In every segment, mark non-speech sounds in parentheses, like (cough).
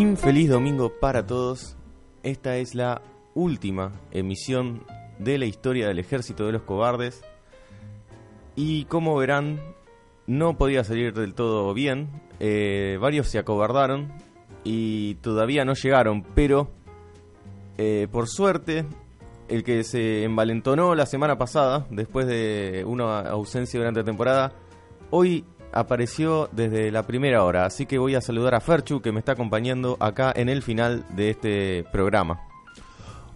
Infeliz domingo para todos. Esta es la última emisión de la historia del ejército de los cobardes. Y como verán, no podía salir del todo bien. Eh, varios se acobardaron y todavía no llegaron, pero eh, por suerte, el que se envalentonó la semana pasada, después de una ausencia durante la temporada, hoy apareció desde la primera hora. Así que voy a saludar a Ferchu, que me está acompañando acá en el final de este programa.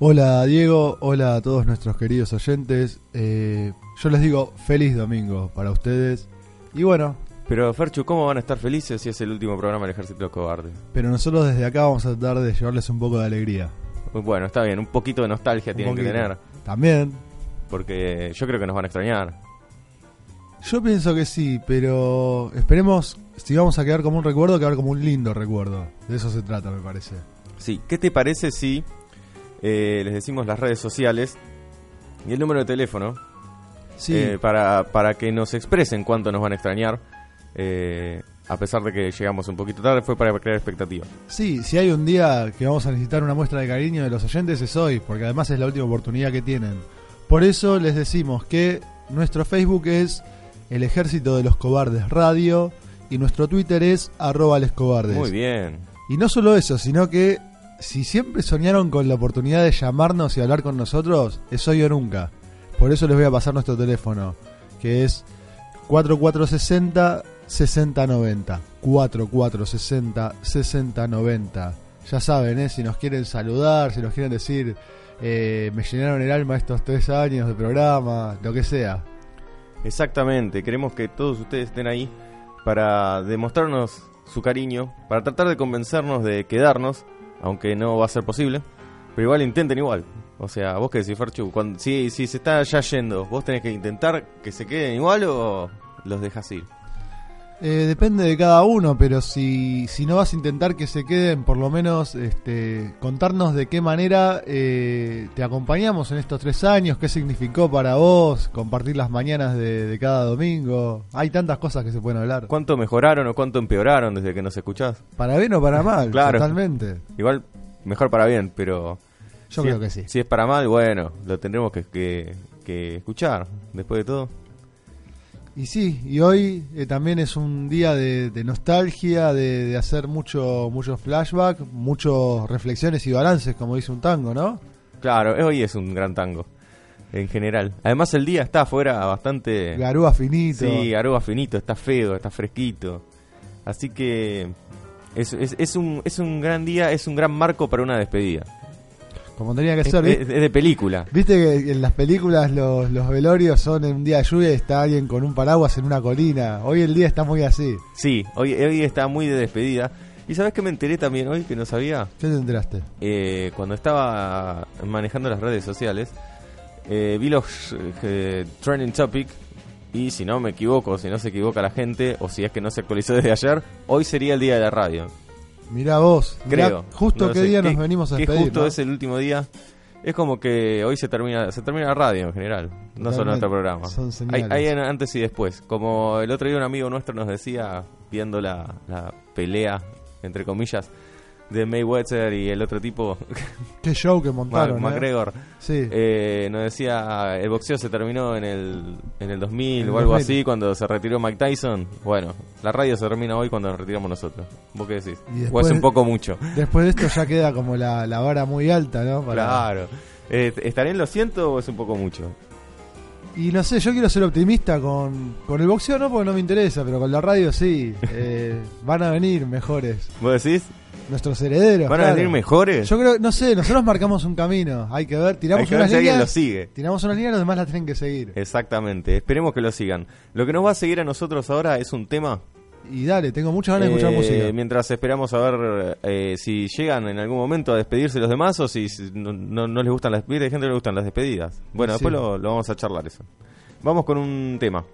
Hola Diego, hola a todos nuestros queridos oyentes. Eh, yo les digo feliz domingo para ustedes. Y bueno, Pero Ferchu, ¿cómo van a estar felices si es el último programa del Ejército de los Cobardes? pero nosotros desde acá vamos a tratar de llevarles un poco de alegría. Bueno, está bien, un poquito de nostalgia Un tienen que tener, También. porque yo creo que nos van a extrañar. Yo pienso que sí, pero esperemos si vamos a quedar como un recuerdo, quedar como un lindo recuerdo. De eso se trata, me parece. Sí, ¿qué te parece si eh, les decimos las redes sociales y el número de teléfono Sí, eh, para, para que nos expresen cuánto nos van a extrañar? eh, a pesar de que llegamos un poquito tarde, fue para crear expectativas. sí, si hay un día que vamos a necesitar una muestra de cariño de los oyentes es hoy, porque además es la última oportunidad que tienen. Por eso les decimos que nuestro Facebook es El Ejército de los Cobardes Radio y nuestro Twitter es arroba lescobardes. Muy bien. Y no solo eso, sino que si siempre soñaron con la oportunidad de llamarnos y hablar con nosotros, es hoy o nunca. Por eso les voy a pasar nuestro teléfono, que es 4460 6090. 4460 6090. Ya saben, ¿eh? si nos quieren saludar, si nos quieren decir, eh, me llenaron el alma estos tres años de programa, lo que sea. Exactamente, queremos que todos ustedes estén ahí para demostrarnos su cariño, para tratar de convencernos de quedarnos, aunque no va a ser posible, pero igual intenten igual. O sea, vos que decís, Ferchu, cuando, si, si se está ya yendo, vos tenés que intentar que se queden igual o los dejas ir. Eh, depende de cada uno, pero si, si no vas a intentar que se queden, por lo menos este, contarnos de qué manera eh, te acompañamos en estos tres años, qué significó para vos, compartir las mañanas de, de cada domingo. Hay tantas cosas que se pueden hablar. ¿Cuánto mejoraron o cuánto empeoraron desde que nos escuchás? Para bien o para mal, (laughs) Claro. totalmente. Igual, mejor para bien, pero... Yo si creo es- que sí. Si es para mal, bueno, lo tendremos que, que, que escuchar, después de todo. Y sí, y hoy eh, también es un día de, de nostalgia, de, de hacer mucho, mucho flashback, muchas reflexiones y balances, como dice un tango, ¿no? Claro, hoy es un gran tango, en general. Además el día está afuera bastante... Garúa finito. Sí, aroba finito, está feo, está fresquito. Así que es, es, es un, es un gran día, es un gran marco para una despedida. Como tenía que Es, ser. es- de película. Viste que en las películas los, los velorios son en un día de lluvia y está alguien con un paraguas en una colina. Hoy el día está muy así. Sí, hoy, hoy está muy de despedida. ¿Y sabes qué me enteré también hoy que no sabía? ¿Qué te enteraste? Eh, cuando estaba manejando las redes sociales, eh, vi los eh, trending topic y si no me equivoco, si no se equivoca la gente o si es que no se actualizó desde ayer, hoy sería el día de la radio. Mirá vos. mirá Creo. justo No qué sé, día nos venimos a que despedir. justo ¿no? es el último día. Es como que hoy se termina se termina la radio en general, no solo nuestro programa. Son Hay, señales. hay en- antes y después. Como el otro día un amigo nuestro nos decía, viendo la, la pelea, entre comillas, de Mayweather y el otro tipo, (laughs) Qué show que montaron. ¿eh? McGregor, Sí. eh, nos decía, el boxeo se terminó en el, en el 2000 En el o algo 2000. así, cuando se retiró Mike Tyson. Bueno, la radio se termina hoy cuando nos retiramos nosotros. ¿Vos qué decís? Y o es un poco mucho. Después de esto ya queda como la, la vara muy alta, ¿no? Para- Claro. Eh, ¿Estaré en lo siento o es un poco mucho? Y no sé, yo quiero ser optimista con, con el boxeo, no porque no me interesa, pero con la radio sí. (laughs) Eh, van a venir mejores. ¿Vos decís? Nuestros herederos. ¿Van a claro. venir mejores? Yo creo, no sé, nosotros marcamos un camino. Hay que ver, tiramos Hay que ver unas si alguien lo líneas. sigue. Tiramos una línea, los demás la tienen que seguir. Exactamente. Esperemos que lo sigan. Lo que nos va a seguir a nosotros ahora es un tema. Y dale, tengo muchas ganas de escuchar eh, música. Mientras esperamos a ver eh, si llegan en algún momento a despedirse los demás o si no, no- no les gustan las despedidas. Hay gente que le gustan las despedidas. Bueno, Sí. después lo, lo vamos a charlar eso. Vamos con un tema.